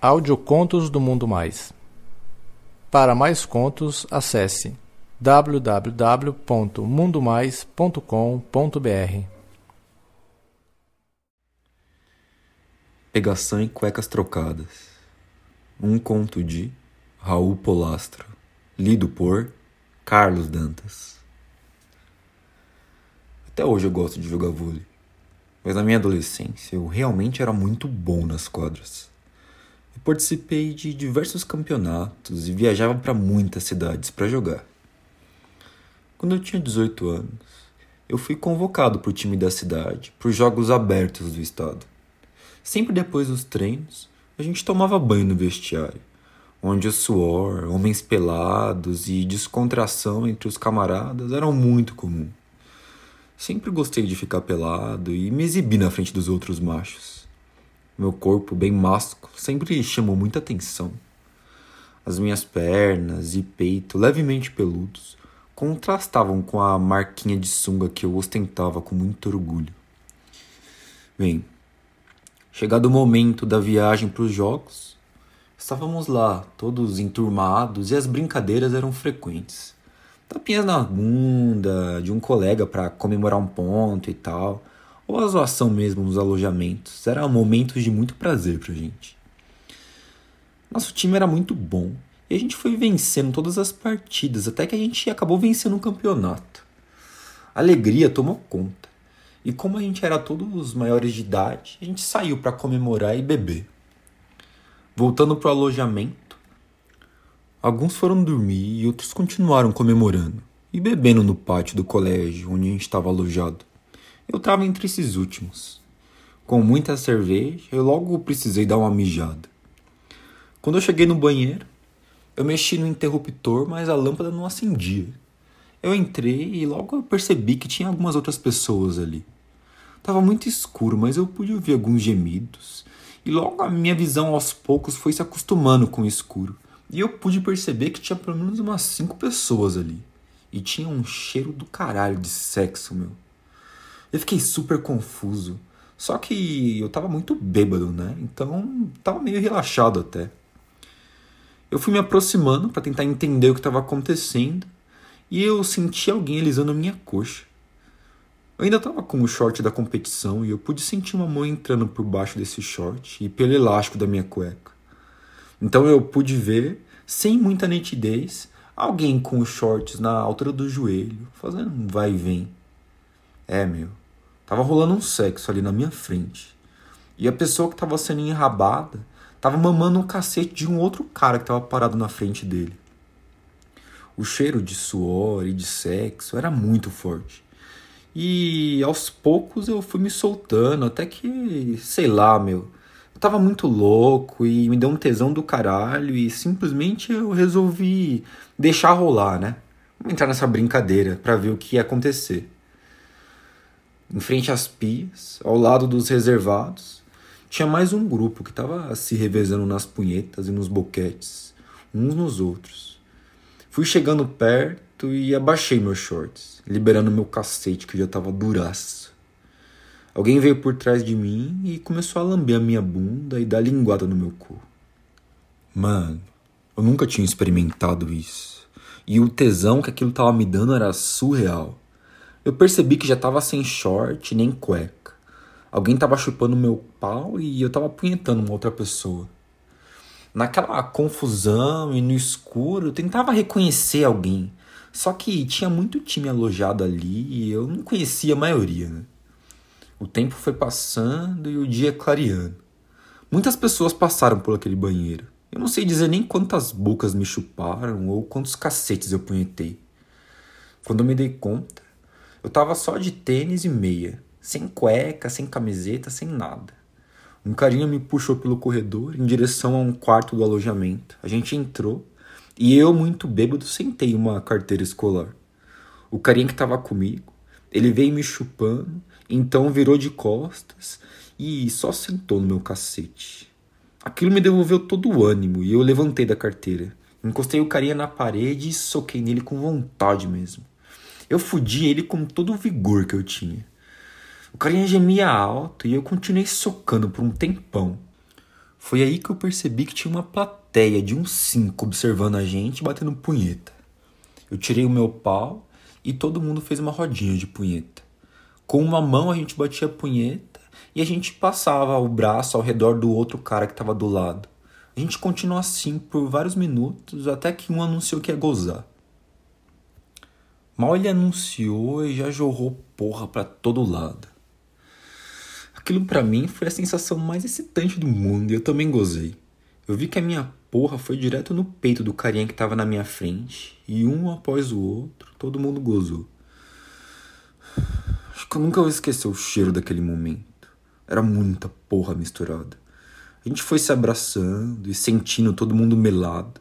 Audiocontos do Mundo Mais. Para mais contos, acesse www.mundomais.com.br. Pegação e cuecas trocadas. Um conto de Raul Polastro, lido por Carlos Dantas. Até hoje eu gosto de jogar vôlei, mas na minha adolescência eu realmente era muito bom nas quadras. Participei de diversos campeonatos e viajava para muitas cidades para jogar. Quando eu tinha 18 anos, eu fui convocado para o time da cidade para os Jogos Abertos do estado. Sempre depois dos treinos, a gente tomava banho no vestiário, onde o suor, homens pelados e descontração entre os camaradas eram muito comum. Sempre gostei de ficar pelado e me exibir na frente dos outros machos. Meu corpo, bem másculo, sempre chamou muita atenção. As minhas pernas e peito, levemente peludos, contrastavam com a marquinha de sunga que eu ostentava com muito orgulho. Bem, chegado o momento da viagem para os jogos, estávamos lá, todos enturmados e as brincadeiras eram frequentes. Tapinhas na bunda de um colega para comemorar um ponto e tal ou a zoação mesmo nos alojamentos. Eram momentos de muito prazer pra gente. Nosso time era muito bom e a gente foi vencendo todas as partidas até que a gente acabou vencendo o campeonato. A alegria tomou conta. E como a gente era todos maiores de idade, a gente saiu para comemorar e beber. Voltando pro alojamento, alguns foram dormir e outros continuaram comemorando e bebendo no pátio do colégio onde a gente estava alojado. Eu estava entre esses últimos. Com muita cerveja, eu logo precisei dar uma mijada. Quando eu cheguei no banheiro, eu mexi no interruptor, mas a lâmpada não acendia. Eu entrei e logo eu percebi que tinha algumas outras pessoas ali. Tava muito escuro, mas eu pude ouvir alguns gemidos. E logo a minha visão aos poucos foi se acostumando com o escuro. E eu pude perceber que tinha pelo menos umas cinco pessoas ali. E tinha um cheiro do caralho de sexo, meu. Eu fiquei super confuso. Só que eu tava muito bêbado, né? Então tava meio relaxado até. Eu fui me aproximando para tentar entender o que estava acontecendo e eu senti alguém alisando minha coxa. Eu ainda estava com o short da competição e eu pude sentir uma mão entrando por baixo desse short e pelo elástico da minha cueca. Então eu pude ver, sem muita nitidez, alguém com os shorts na altura do joelho, fazendo um vai e vem. É, meu. Tava rolando um sexo ali na minha frente. E a pessoa que tava sendo enrabada tava mamando um cacete de um outro cara que tava parado na frente dele. O cheiro de suor e de sexo era muito forte. E aos poucos eu fui me soltando, até que, sei lá, meu. Eu tava muito louco e me deu um tesão do caralho e simplesmente eu resolvi deixar rolar, né? Vamos entrar nessa brincadeira para ver o que ia acontecer. Em frente às pias, ao lado dos reservados, tinha mais um grupo que estava se revezando nas punhetas e nos boquetes, uns nos outros. Fui chegando perto e abaixei meus shorts, liberando meu cacete que já estava duraço. Alguém veio por trás de mim e começou a lamber a minha bunda e dar linguada no meu cu. Mano, eu nunca tinha experimentado isso. E o tesão que aquilo tava me dando era surreal. Eu percebi que já tava sem short nem cueca. Alguém tava chupando meu pau e eu tava punhetando uma outra pessoa. Naquela confusão e no escuro, eu tentava reconhecer alguém. Só que tinha muito time alojado ali e eu não conhecia a maioria. Né? O tempo foi passando e o dia clareando. Muitas pessoas passaram por aquele banheiro. Eu não sei dizer nem quantas bocas me chuparam ou quantos cacetes eu punhetei. Quando eu me dei conta, eu tava só de tênis e meia, sem cueca, sem camiseta, sem nada. Um carinha me puxou pelo corredor em direção a um quarto do alojamento. A gente entrou e eu, muito bêbado, sentei uma carteira escolar. O carinha que estava comigo, ele veio me chupando, então virou de costas e só sentou no meu cacete. Aquilo me devolveu todo o ânimo e eu levantei da carteira. Encostei o carinha na parede e soquei nele com vontade mesmo. Eu fudi ele com todo o vigor que eu tinha. O carinha gemia alto e eu continuei socando por um tempão. Foi aí que eu percebi que tinha uma plateia de uns cinco observando a gente batendo punheta. Eu tirei o meu pau e todo mundo fez uma rodinha de punheta. Com uma mão a gente batia a punheta e a gente passava o braço ao redor do outro cara que estava do lado. A gente continuou assim por vários minutos até que um anunciou que ia gozar. Mal ele anunciou e já jorrou porra para todo lado. Aquilo para mim foi a sensação mais excitante do mundo e eu também gozei. Eu vi que a minha porra foi direto no peito do carinha que tava na minha frente e um após o outro todo mundo gozou. Acho que eu nunca vou esquecer o cheiro daquele momento. Era muita porra misturada. A gente foi se abraçando e sentindo todo mundo melado.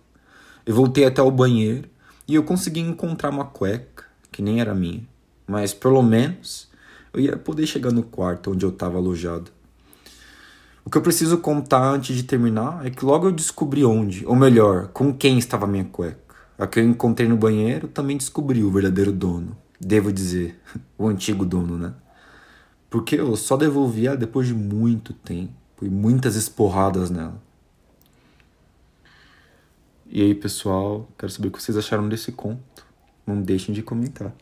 Eu voltei até o banheiro e eu consegui encontrar uma cueca que nem era minha, mas pelo menos eu ia poder chegar no quarto onde eu estava alojado. O que eu preciso contar antes de terminar é que logo eu descobri onde, ou melhor, com quem estava a minha cueca. A que eu encontrei no banheiro também descobri o verdadeiro dono. Devo dizer, o antigo dono, né? Porque eu só devolvi ela depois de muito tempo e muitas esporradas nela. E aí, pessoal, quero saber o que vocês acharam desse conto. Não deixem de comentar.